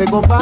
entre.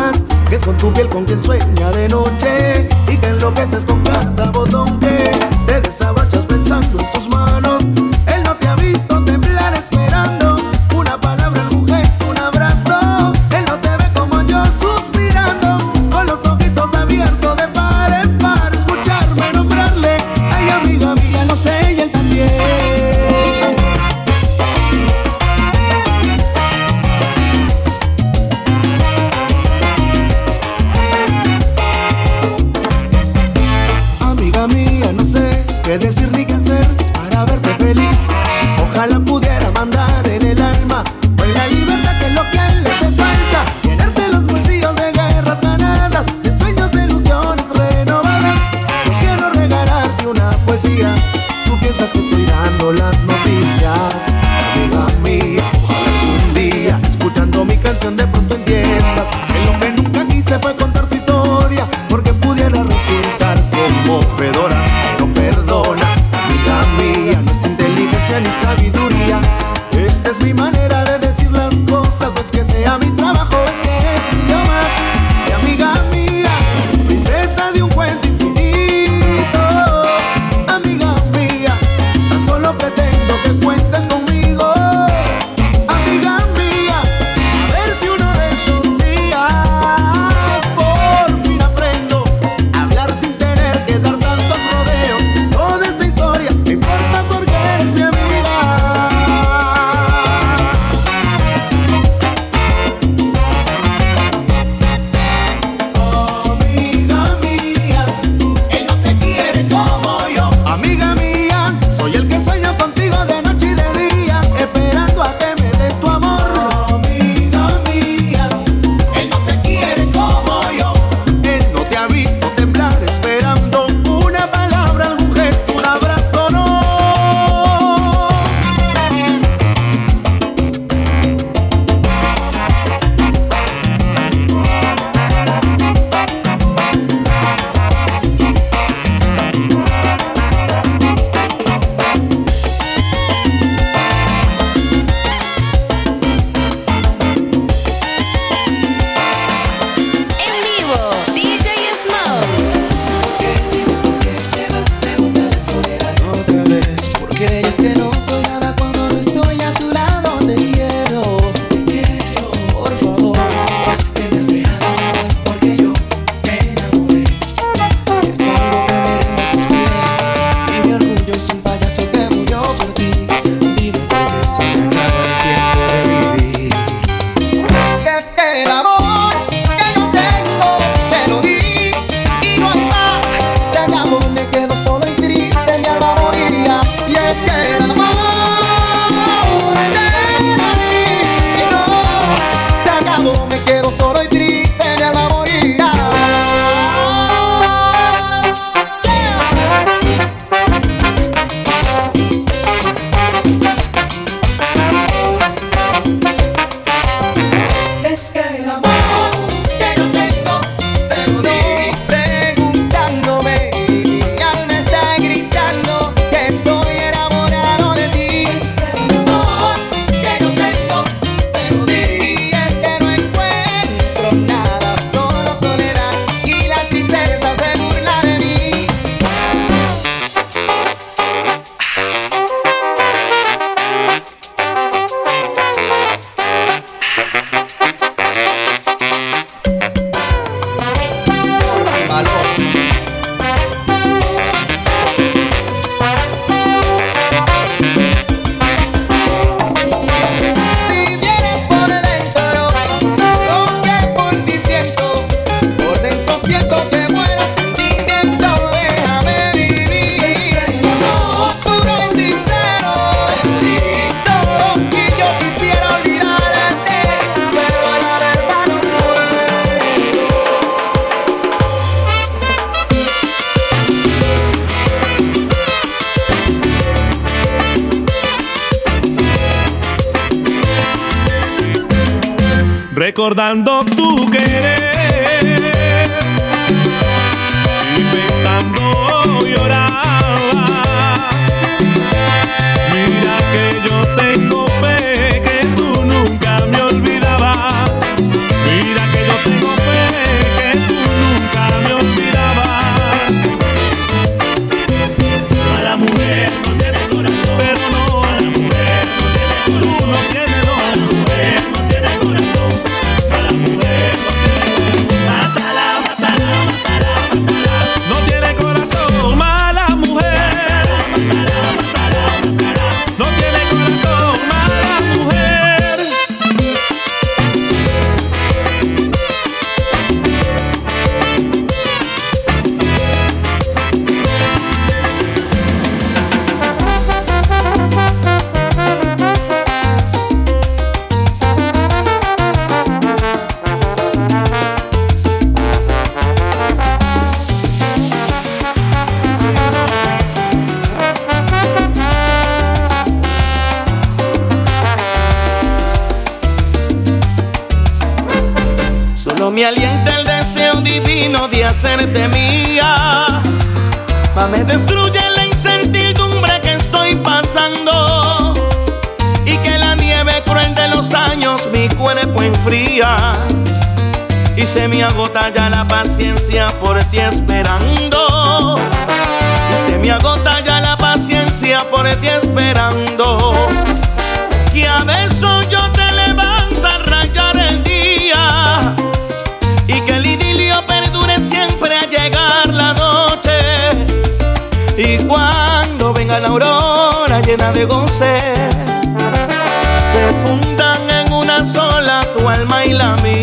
camino de hacerte mía. Pa me destruye la incertidumbre que estoy pasando. Y que la nieve cruel de los años mi cuerpo enfría. Y se me agota ya la paciencia por ti esperando. Y se me agota ya la paciencia por ti esperando. Y a besos yo llena de goce se fundan en una sola tu alma y la mía.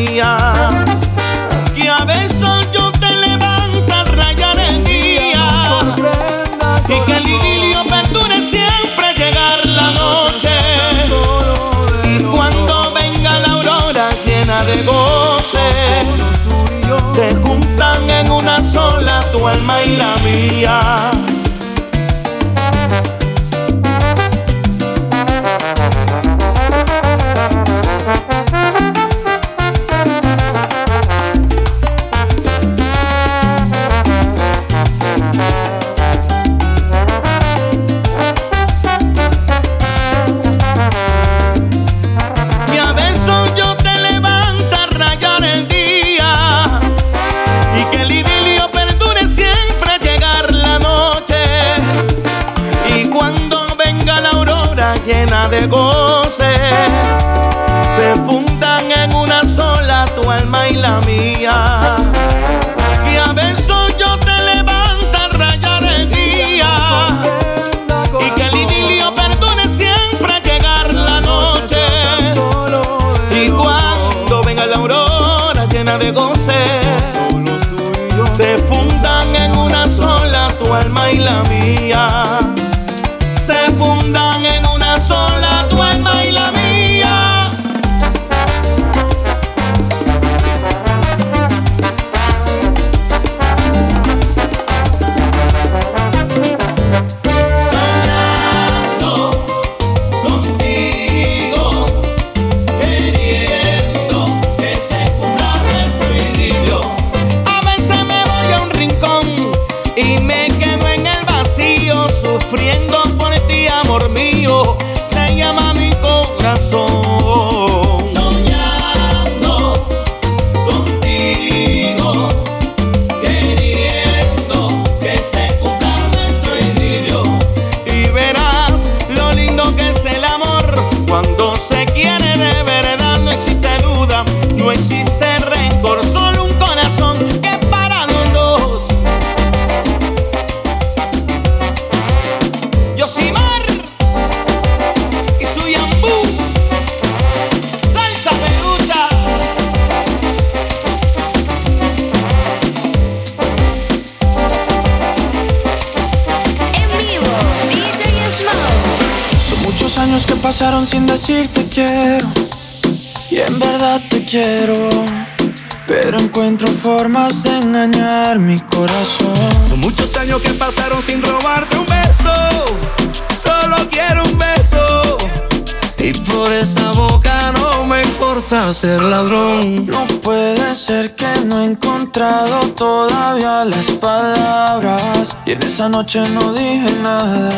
esa noche no dije nada.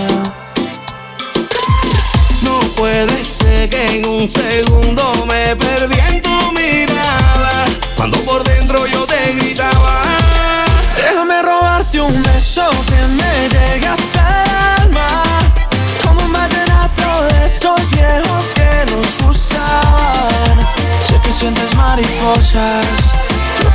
No puede ser que en un segundo me perdí en tu mirada. Cuando por dentro yo te gritaba. Déjame robarte un beso que me llega hasta el alma. Como un vallenato de esos viejos que nos gustaban. Sé que sientes mariposas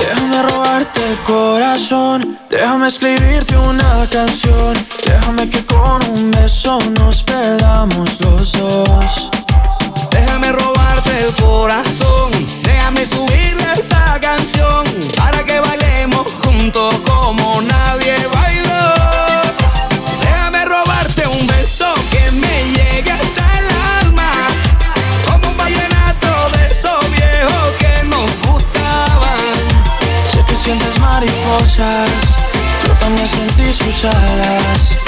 Déjame robarte el corazón, déjame escribirte una canción, déjame que con un beso nos perdamos los dos. Déjame robarte el corazón, déjame subirle esta canción para que mariposas, yo también sentí sus alas.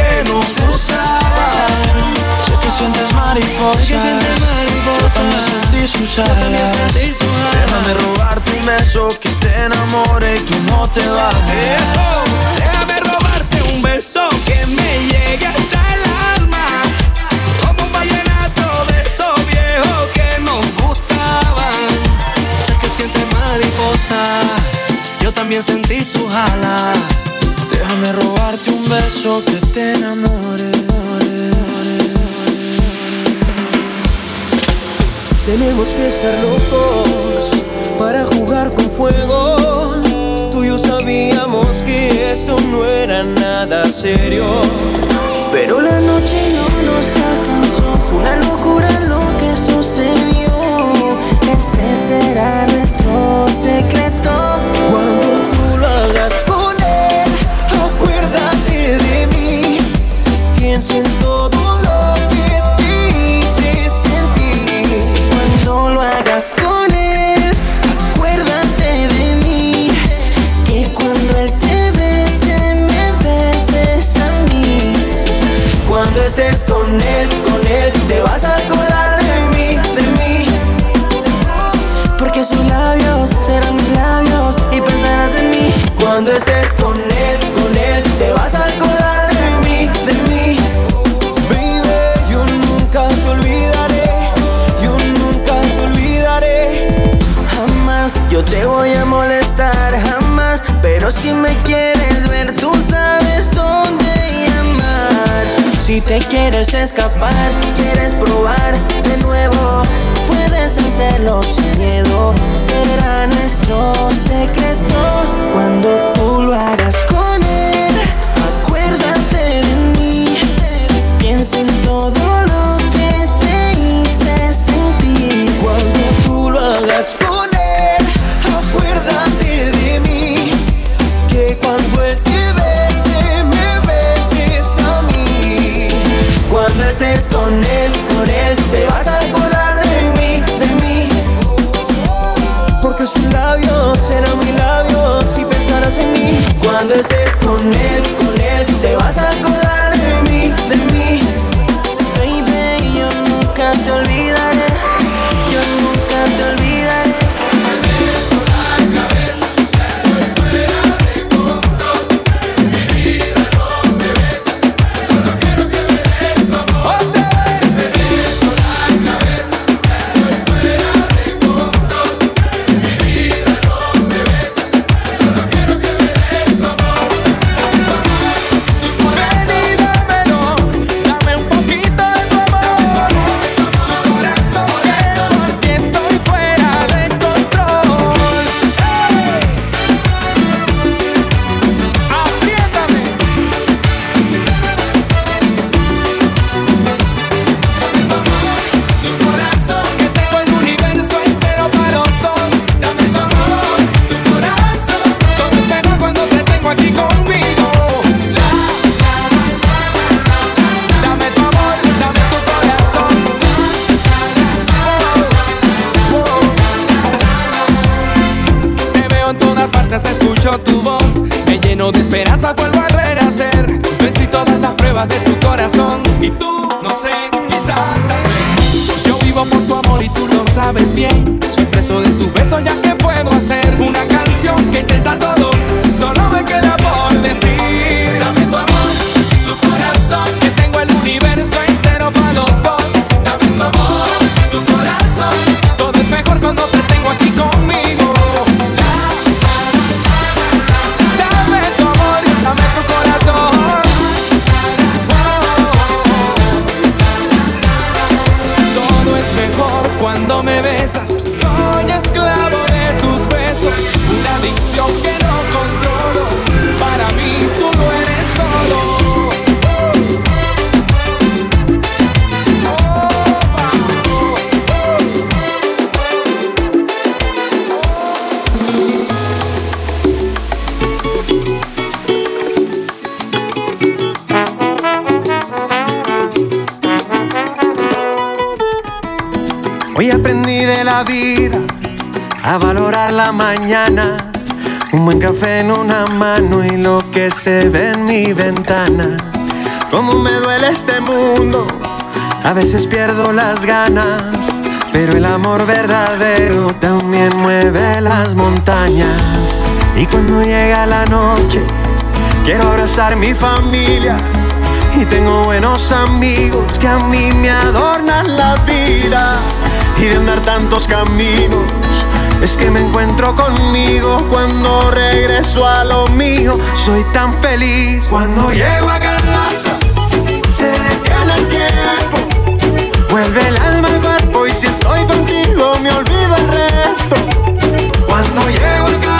Que nos gustaban. Sé que sientes mariposas. Sé que sientes mariposas. Yo también sentí sus alas. Déjame robarte un beso que te enamore y tú no te vayas. Eso, déjame robarte un beso que me llegue hasta el alma. Como un vallenato de esos viejos que nos gustaban. Sé que sientes mariposa, yo también sentí sus alas. Déjame robarte un beso que te enamore. Tenemos que estar locos para jugar con fuego. Tú y yo sabíamos que esto no era nada serio. Pero la noche no nos alcanzó. Fue una locura lo que sucedió. Este será Te quieres escapar, quieres probar de nuevo, puedes hacerlo sin miedo. Será Hoy aprendí de la vida a valorar la mañana. Un buen café en una mano y lo que se ve en mi ventana. Cómo me duele este mundo, a veces pierdo las ganas. Pero el amor verdadero también mueve las montañas. Y cuando llega la noche, quiero abrazar mi familia. Y tengo buenos amigos que a mí me adornan la vida. Y de andar tantos caminos, es que me encuentro conmigo cuando regreso a lo mío. Soy tan feliz cuando llego a casa, se detiene el tiempo. Vuelve el alma al cuerpo y si estoy contigo me olvido el resto. Cuando llego a casa,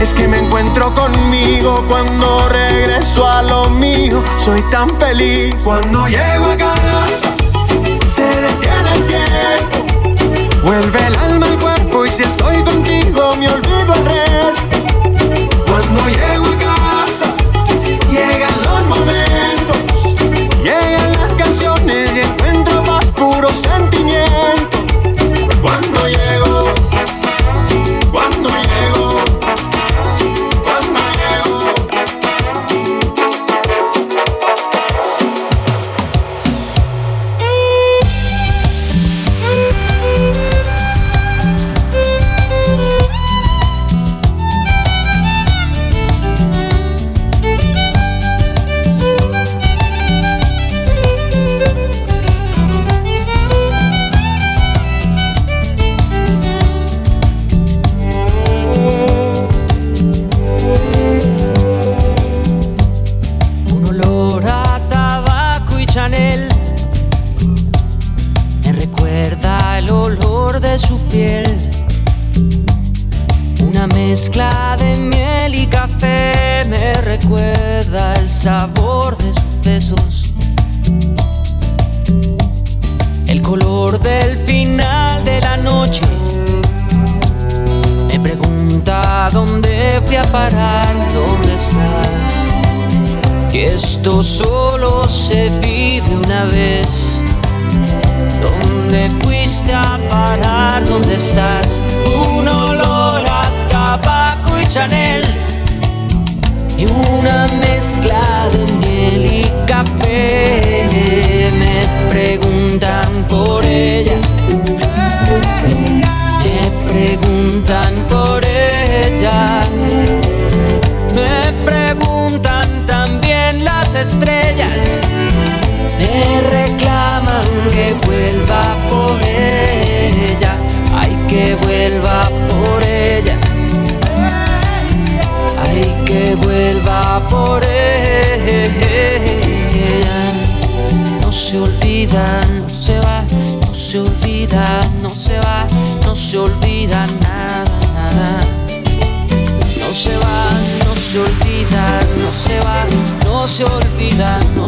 es que me encuentro conmigo cuando regreso a lo mío. Soy tan feliz cuando llego a casa, se detiene el tiempo. Vuelve el alma al cuerpo y si estoy contigo me olvido el resto. Cuando llego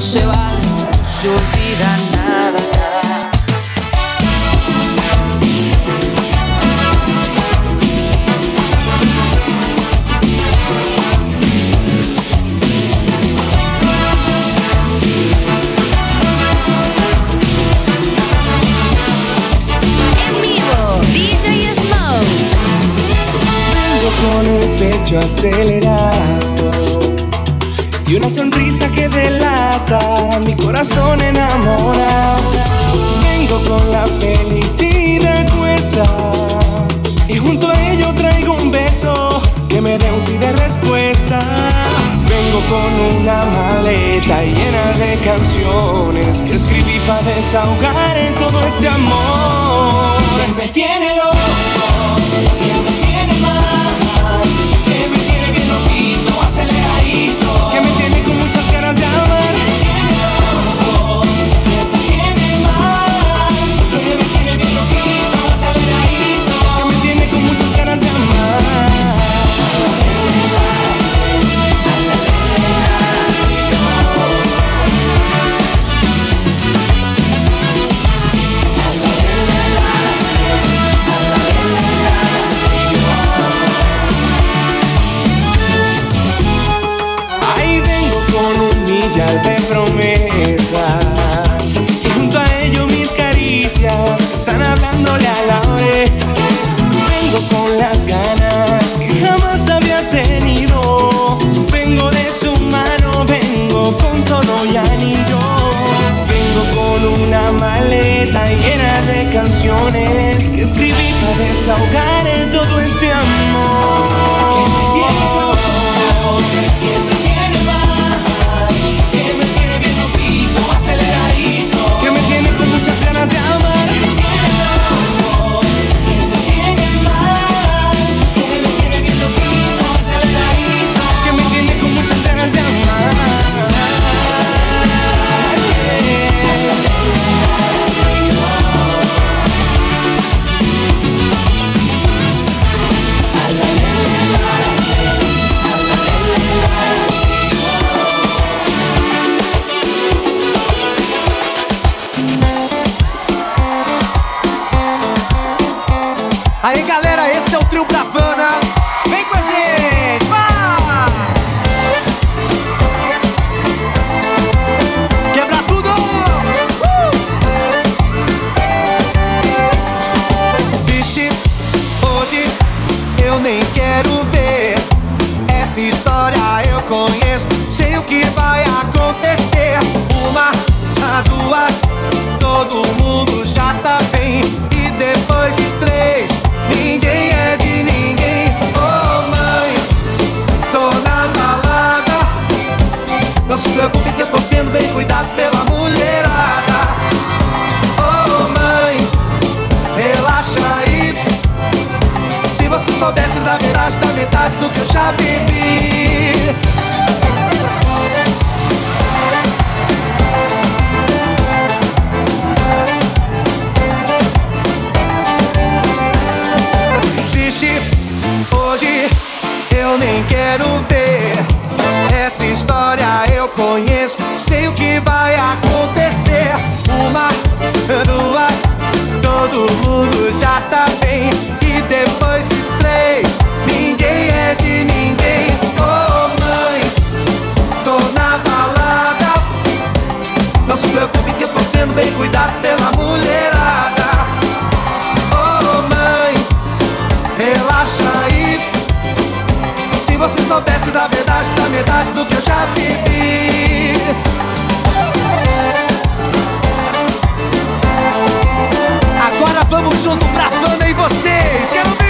se va, nada. En vivo, DJ Smoke. Con el pecho acelerado y una corazón enamorado. Vengo con la felicidad cuesta y junto a ello traigo un beso que me dé un sí de respuesta. Vengo con una maleta llena de canciones que escribí para desahogar todo este amor me tiene loco. canciones que escribí para desahogar en todo este amor. pra banda e vocês. Quero ver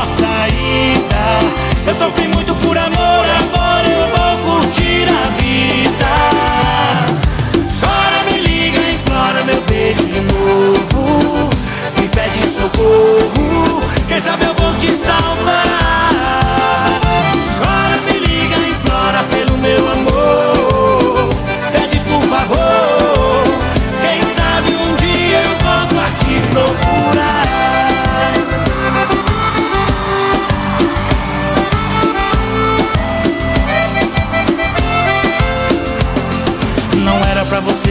saída. Eu sofri muito por amor, agora eu vou curtir a vida. Chora, me liga, implora meu beijo de novo. Me pede socorro, quem sabe eu vou te salvar.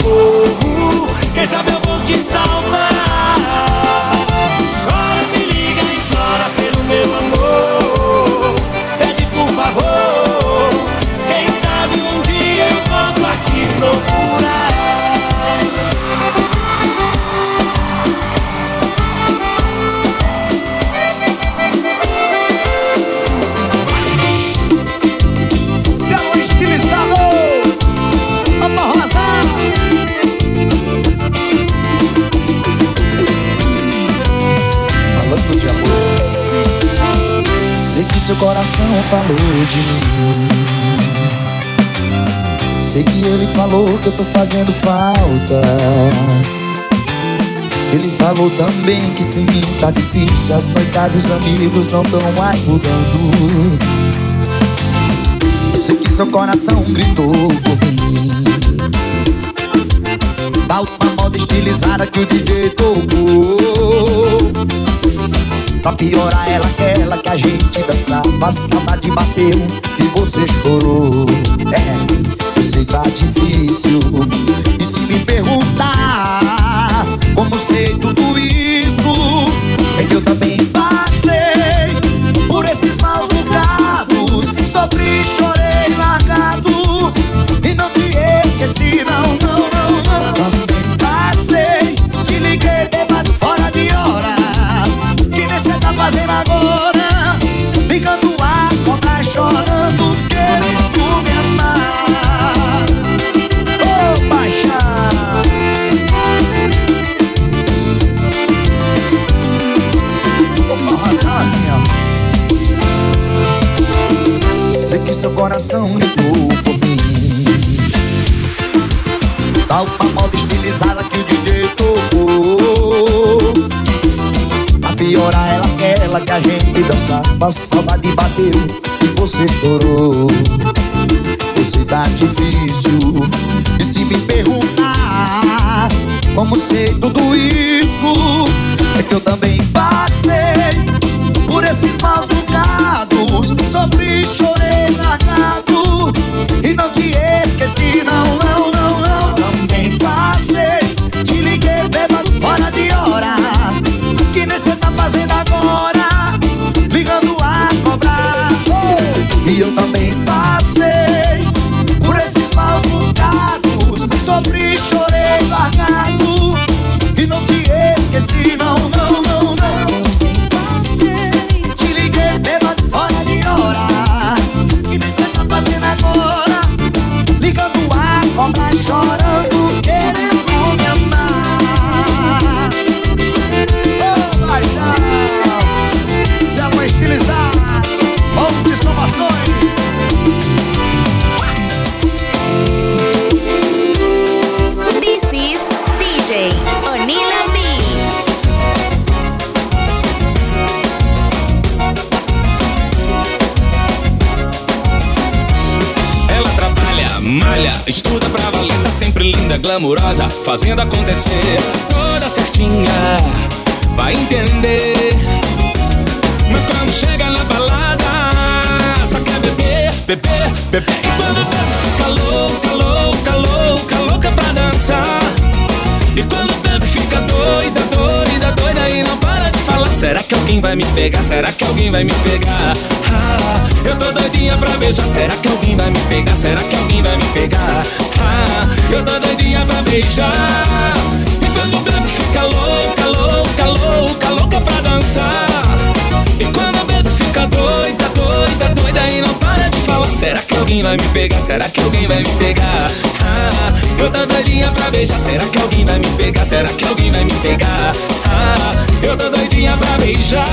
fogo. Quem sabe falou de mim. Sei que ele falou que eu tô fazendo falta. Ele falou também que sem mim tá difícil. As noites dos amigos não tão ajudando. Sei que seu coração gritou por mim. Da última moda estilizada que o DJ tocou. Pra piorar ela aquela que a gente dançava A saudade bateu e você chorou. É, eu sei tá difícil E se me perguntar Como sei tudo isso. É que eu também passei Pra moda estilizada que o DJ tocou. Pra piorar ela aquela que a gente dançava A saudade bateu e você chorou. Você tá difícil E se me perguntar Como sei tudo isso É que eu também passei Por esses maus bocados. Sofri, chorei, largado E não te esqueci, não, glamurosa, fazendo acontecer. Toda certinha, vai entender. Mas quando chega na balada, só quer beber, beber, beber. E quando bebe, fica louca, louca, louca, louca pra dançar. E quando bebe, fica doida, doida, doida e não para de falar. Será que alguém vai me pegar? Será que alguém vai me pegar? Ah, eu tô doidinha pra beijar. Será que alguém vai me pegar? Será que alguém vai me pegar? Ah, eu tô doidinha beijar. E quando bebe, fica louca, louca, louca, louca pra dançar. E quando a bebo fica doida, doida, doida e não para de falar Será que alguém vai me pegar? Será que alguém vai me pegar? Ah, eu tô doidinha pra beijar Será que alguém vai me pegar? Será que alguém vai me pegar? Ah, eu tô doidinha pra beijar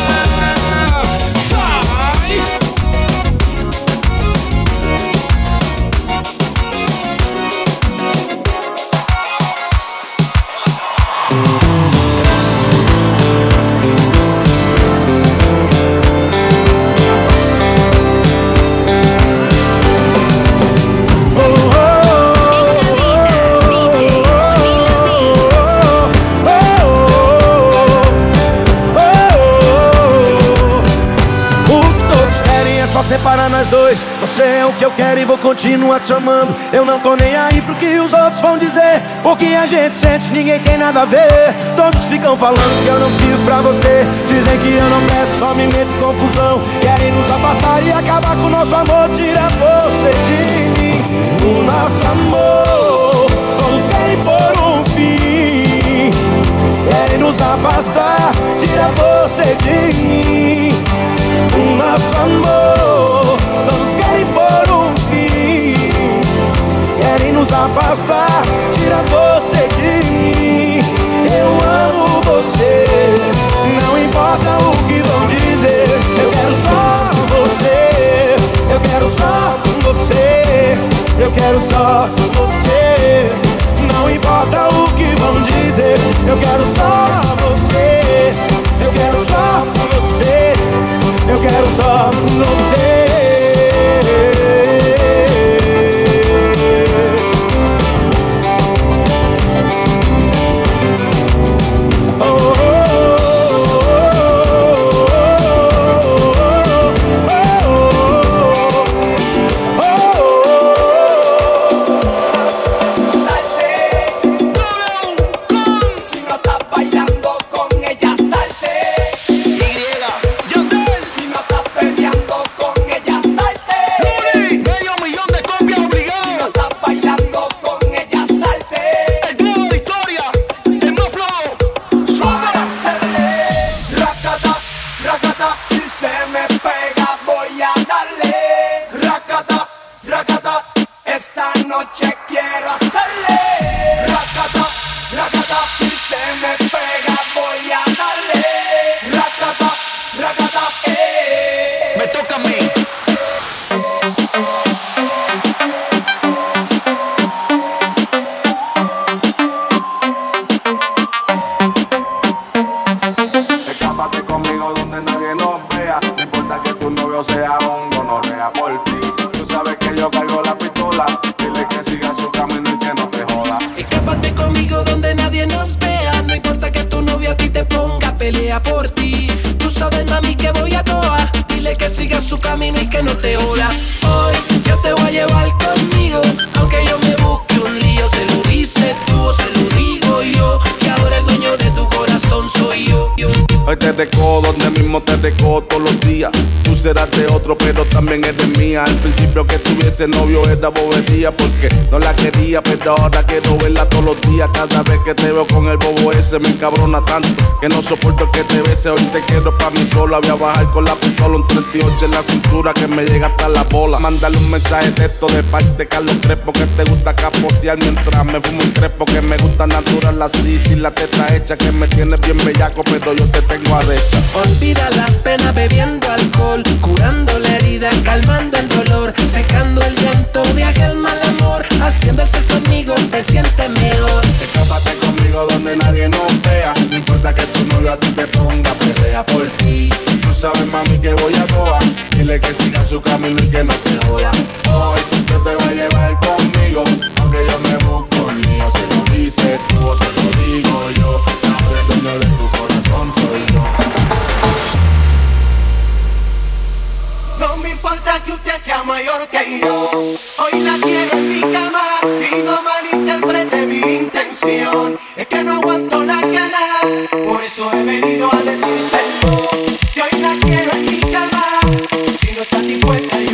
o que eu quero e vou continuar te amando. Eu não tô nem aí pro que os outros vão dizer. O que a gente sente ninguém tem nada a ver. Todos ficam falando que eu não fiz pra você. Dizem que eu não peço, só me meto em confusão. Querem nos afastar e acabar com o nosso amor. Tira você de mim, o nosso amor. Todos querem pôr um fim. Querem nos afastar, tira você de mim o nosso amor. Todos querem nos afastar. Tira você de mim. Eu amo você. Não importa o que vão dizer. Eu quero só você. Eu quero só você. Eu quero só você. Não importa o que vão dizer. Eu quero só você. Eu quero só você. Eu quero só você ese novio era bobería porque no la quería, pero ahora quiero verla todos los días. Cada vez que te ese me encabrona tanto que no soporto que te bese. Hoy te quiero para mí solo. Voy a bajar con la pistola, un 38 en la cintura que me llega hasta la bola. Mándale un mensaje de esto de parte de Carlos Crespo que te gusta capotear mientras me fumo un crepo que me gusta natural así, sin la teta hecha que me tiene bien bellaco, pero yo te tengo arrecha. Olvida las penas bebiendo alcohol, curando la herida, calmando el dolor, secando el llanto de aquel mal amor, haciendo el sexo conmigo te sientes mejor donde nadie nos vea. No importa que tu novio a ti te ponga, pelea por ti. Tú sabes, mami, que voy a toa. Dile que siga su camino y que no te joda. Hoy yo te voy a llevar conmigo, aunque yo me busco el mío. Se lo dices tú o se lo digo yo. Ahora el dueño de tu corazón soy yo. No me importa que usted sea mayor que yo. Hoy la quiero en mi cama y no malinterprete mi intención. Es que no aguanto la gana, por eso he venido a decírselo. Que hoy la quiero en mi cama, si no estás dispuesta.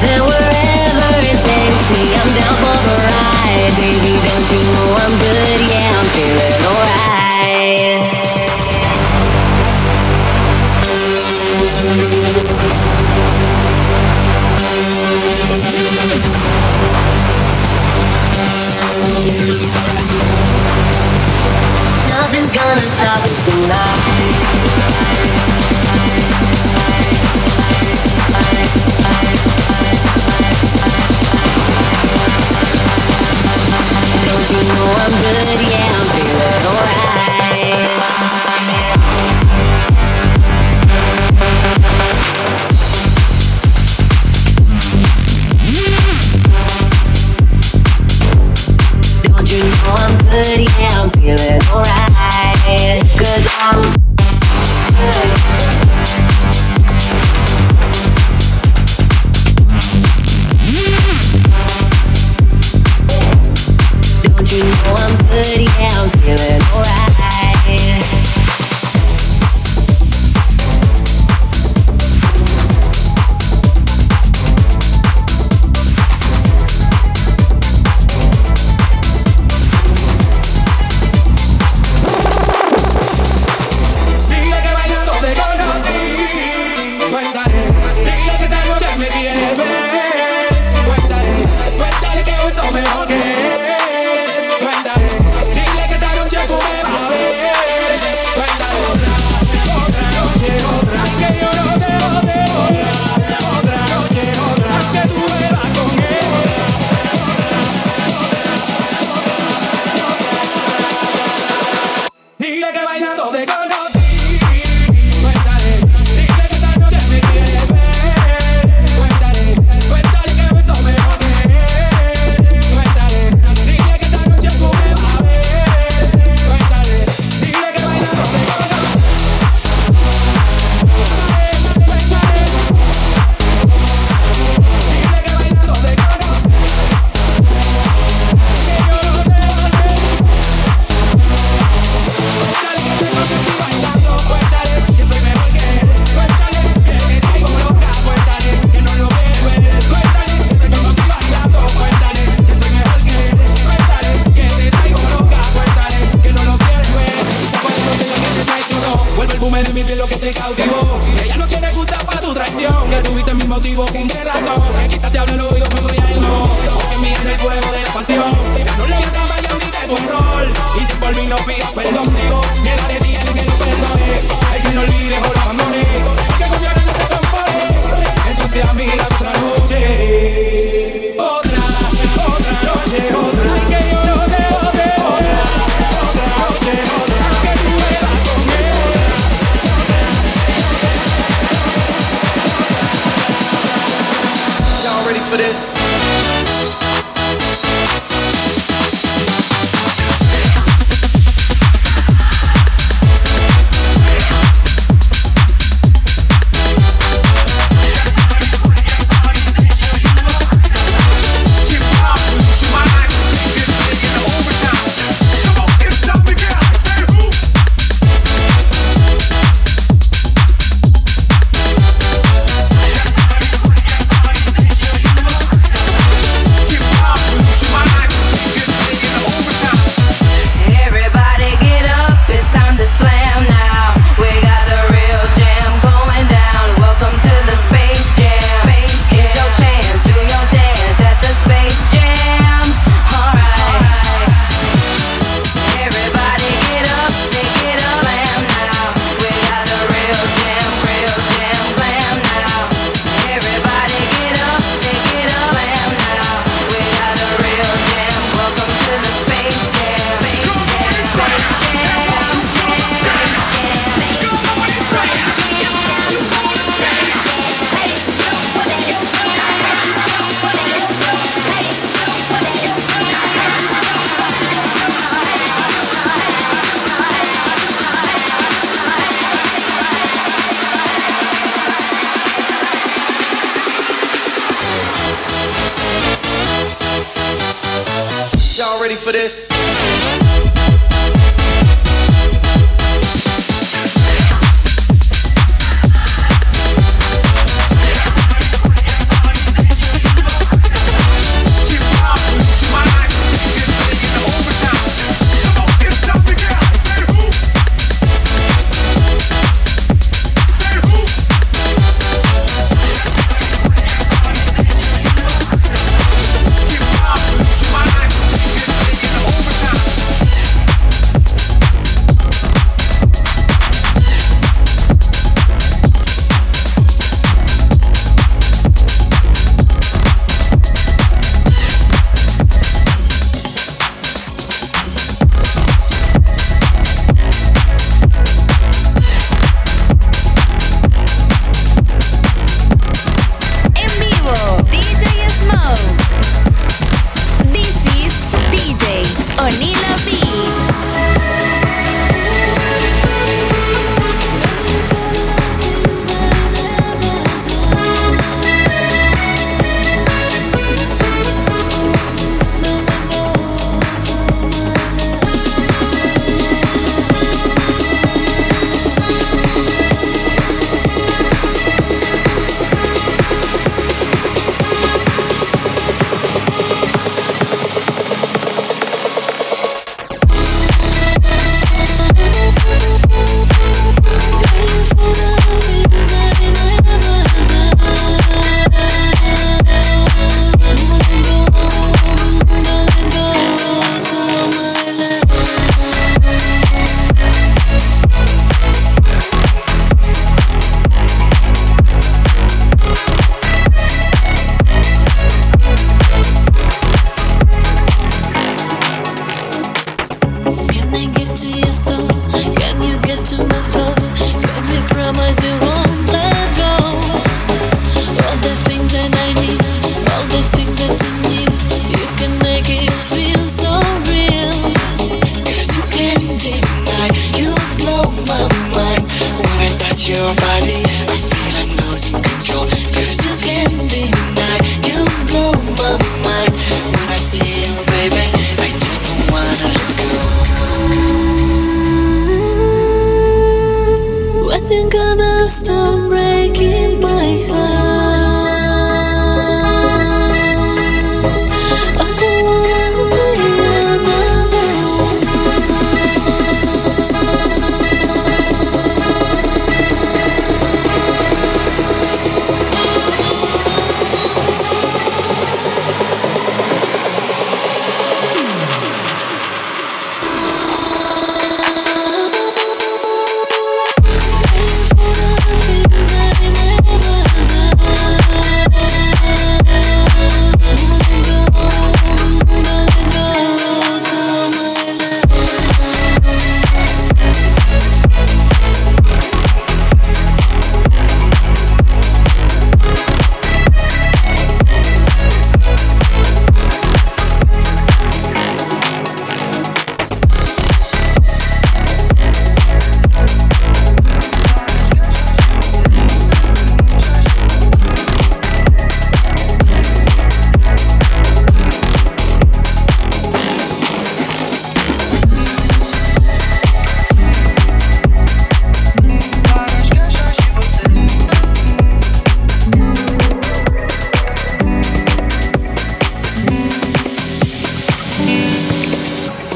Wherever it takes me, I'm down for the ride. Baby, don't you know I'm good? Yeah, I'm feeling alright. Nothing's gonna stop us tonight.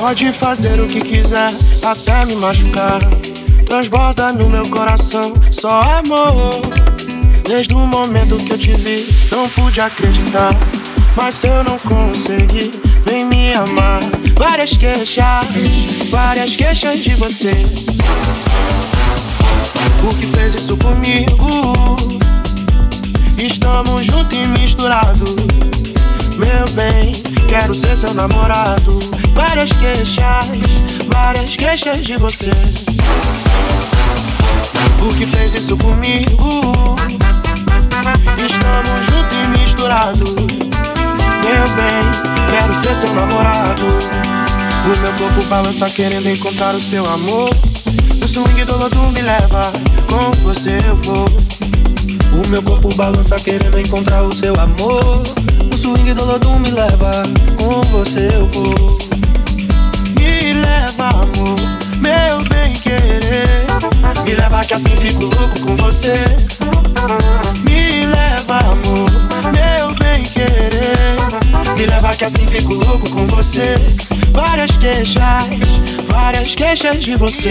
Pode fazer o que quiser, até me machucar. Transborda no meu coração só amor. Desde o momento que eu te vi, não pude acreditar. Mas eu não consegui nem me amar, várias queixas, várias queixas de você. O que fez isso comigo? Estamos juntos e misturados. Meu bem, quero ser seu namorado. Várias queixas, várias queixas de você. O que fez isso comigo? Estamos juntos e misturados. Meu bem, quero ser seu namorado. O meu corpo balança querendo encontrar o seu amor. O swing do lodo me leva, com você eu vou. O meu corpo balança querendo encontrar o seu amor swing do lodo me leva, com você eu vou. Me leva, amor, meu bem querer. Me leva que assim fico louco com você. Me leva, amor, meu bem querer. Me leva que assim fico louco com você. Várias queixas, várias queixas de você.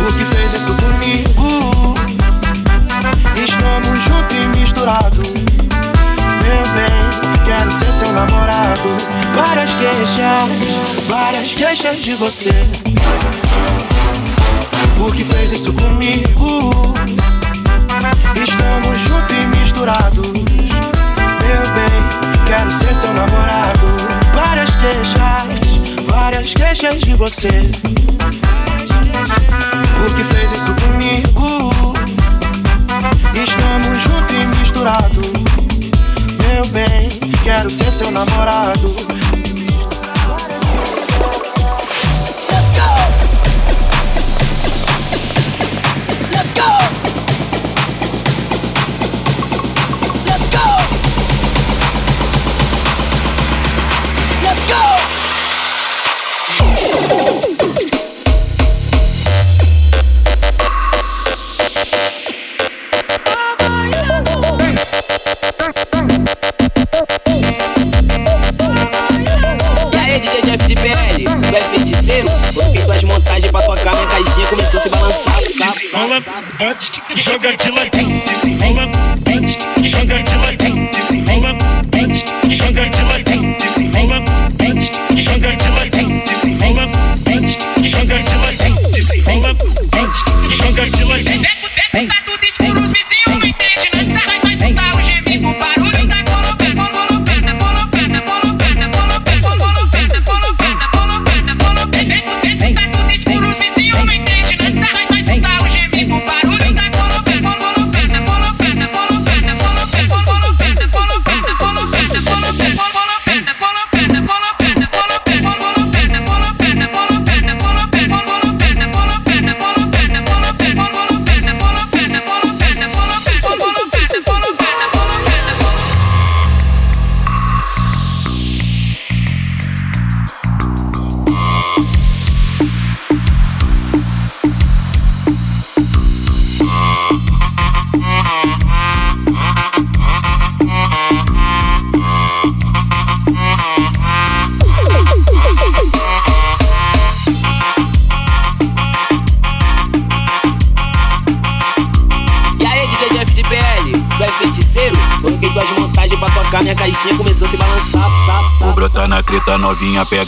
O que fez isso comigo? Estamos juntos e misturados quero ser seu namorado. Várias queixas, várias queixas de você. O que fez isso comigo? Estamos juntos e misturados. Meu bem, quero ser seu namorado. Várias queixas, várias queixas de você. O que fez isso comigo? Estamos juntos e misturados. Meu bem quero ser seu namorado.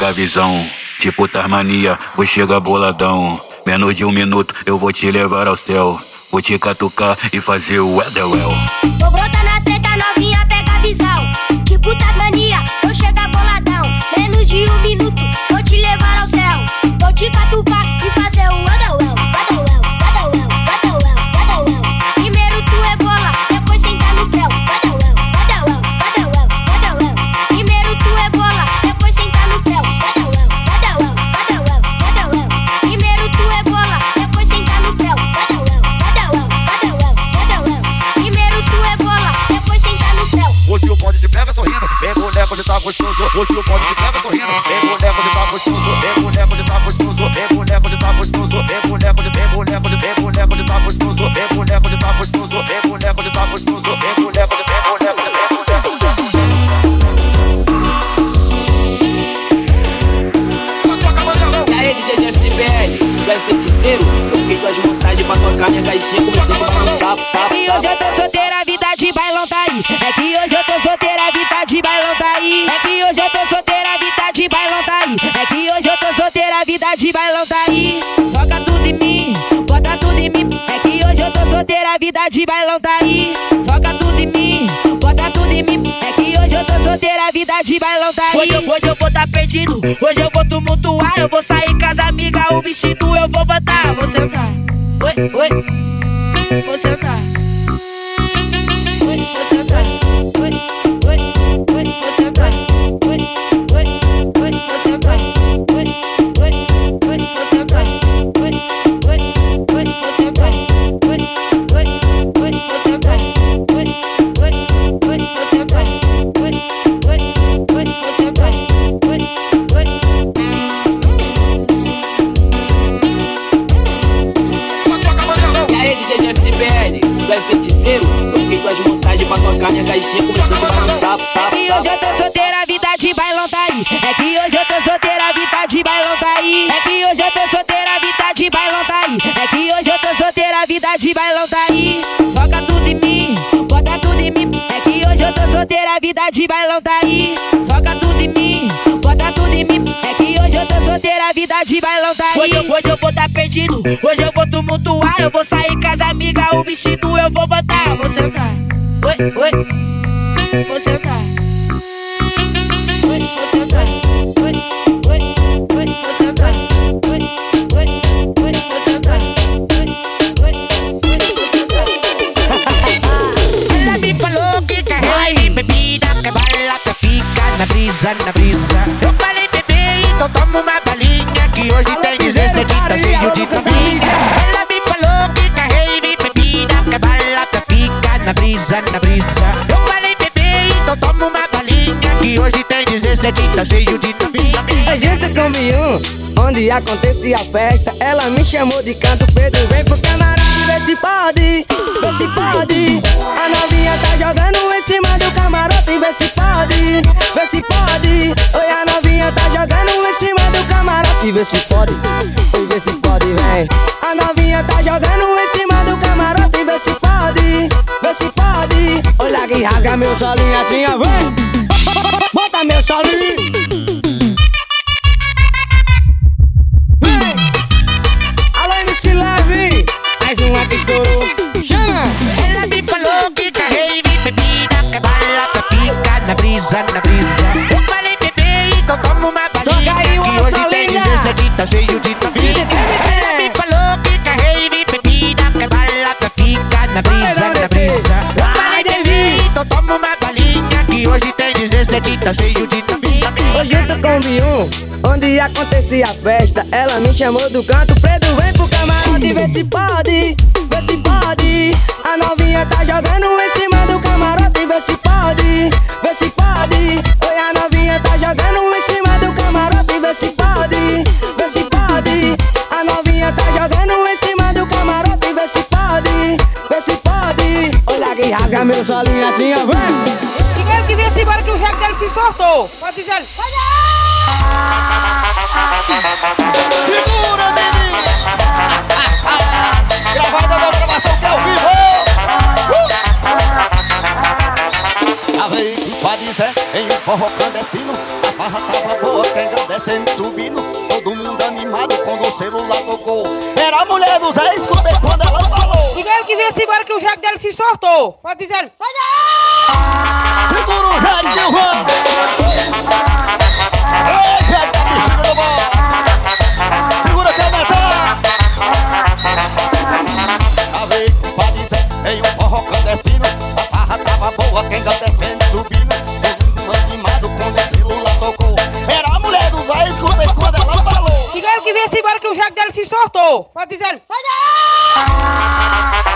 a visão. Tipo Tarmania, vou chegar boladão. Menos de um minuto eu vou te levar ao céu. Vou te catucar e fazer o Edelwell. Vida de bailão tá aí. Joga tudo em mim, bota tudo em mim. É que hoje eu tô solteira, a vida de bailão tá aí. Hoje, eu- hoje eu vou tá perdido, hoje eu vou tumultuar, eu vou sair com as amigas, o vestido eu vou botar, vou sentar. Oi, oi, vou sentar. Oi, vou sentar. Brisa, na brisa. Eu falei, bebê, então toma uma balinha, que hoje tem 16 que tá cheio de família. Ela me falou que quer rei, bebida, que bala, que fica na brisa, na brisa. Eu falei, bebê, então toma uma balinha, que hoje tem 16 que tá cheio de família. A gente combinou onde acontecia a festa. Ela me chamou de canto, Pedro vem pro camarote, vê se pode, vê se pode. A novinha tá jogando em cima do camarote, vê se pode, vê se pode. Oi, a novinha tá jogando em cima do camarote, vê se pode, vê se pode, vem. A novinha tá jogando em cima do camarote, vê se pode, vê se pode. Olha que rasga meu solinho assim, ó, vem. Bota meu solinho. Ela me falou que rei, bebida, que bala, que fica na brisa, na brisa. Eu falei, bebê, então toma uma balinha, que hoje tem Salinha. 16 que tá cheio de família. Ela me falou que quer rei, bebida, que bala, que fica na brisa, na brisa. Eu falei, bebê, então uma balinha, que hoje tem 16 que tá cheio de família. Hoje tu combinou onde acontecia a festa. Ela me chamou do canto preto, vem pro camarote, vê se pode, vê se pode. A novinha tá jogando em cima do camarote, vê se pode, vê se pode. Oi, a novinha tá jogando em cima do camarote, vê se pode, vê se pode. A novinha tá jogando em cima do camarote, vê se pode, vê se pode. Olha que rasga meu solinho assim, ó, vem. Dele se soltou. Pode dizer. Segura, menina! Gravada da gravação que é ao vivo! Uh! A vez que pode ser em forró clandestino A farra tava boa, quem descendo subindo Todo mundo animado quando o celular tocou Era a mulher do Zé, escutei quando Primeiro que vem embora que o jegue dele se soltou. Pode dizer. Segura o Zé de Gilvan! Ei, bom! Segura que aumentar! A pode ser em um forró clandestino A farra tava boa, quem descendo Vem embora que o jegue dele se soltou. Pode dizer. Segura,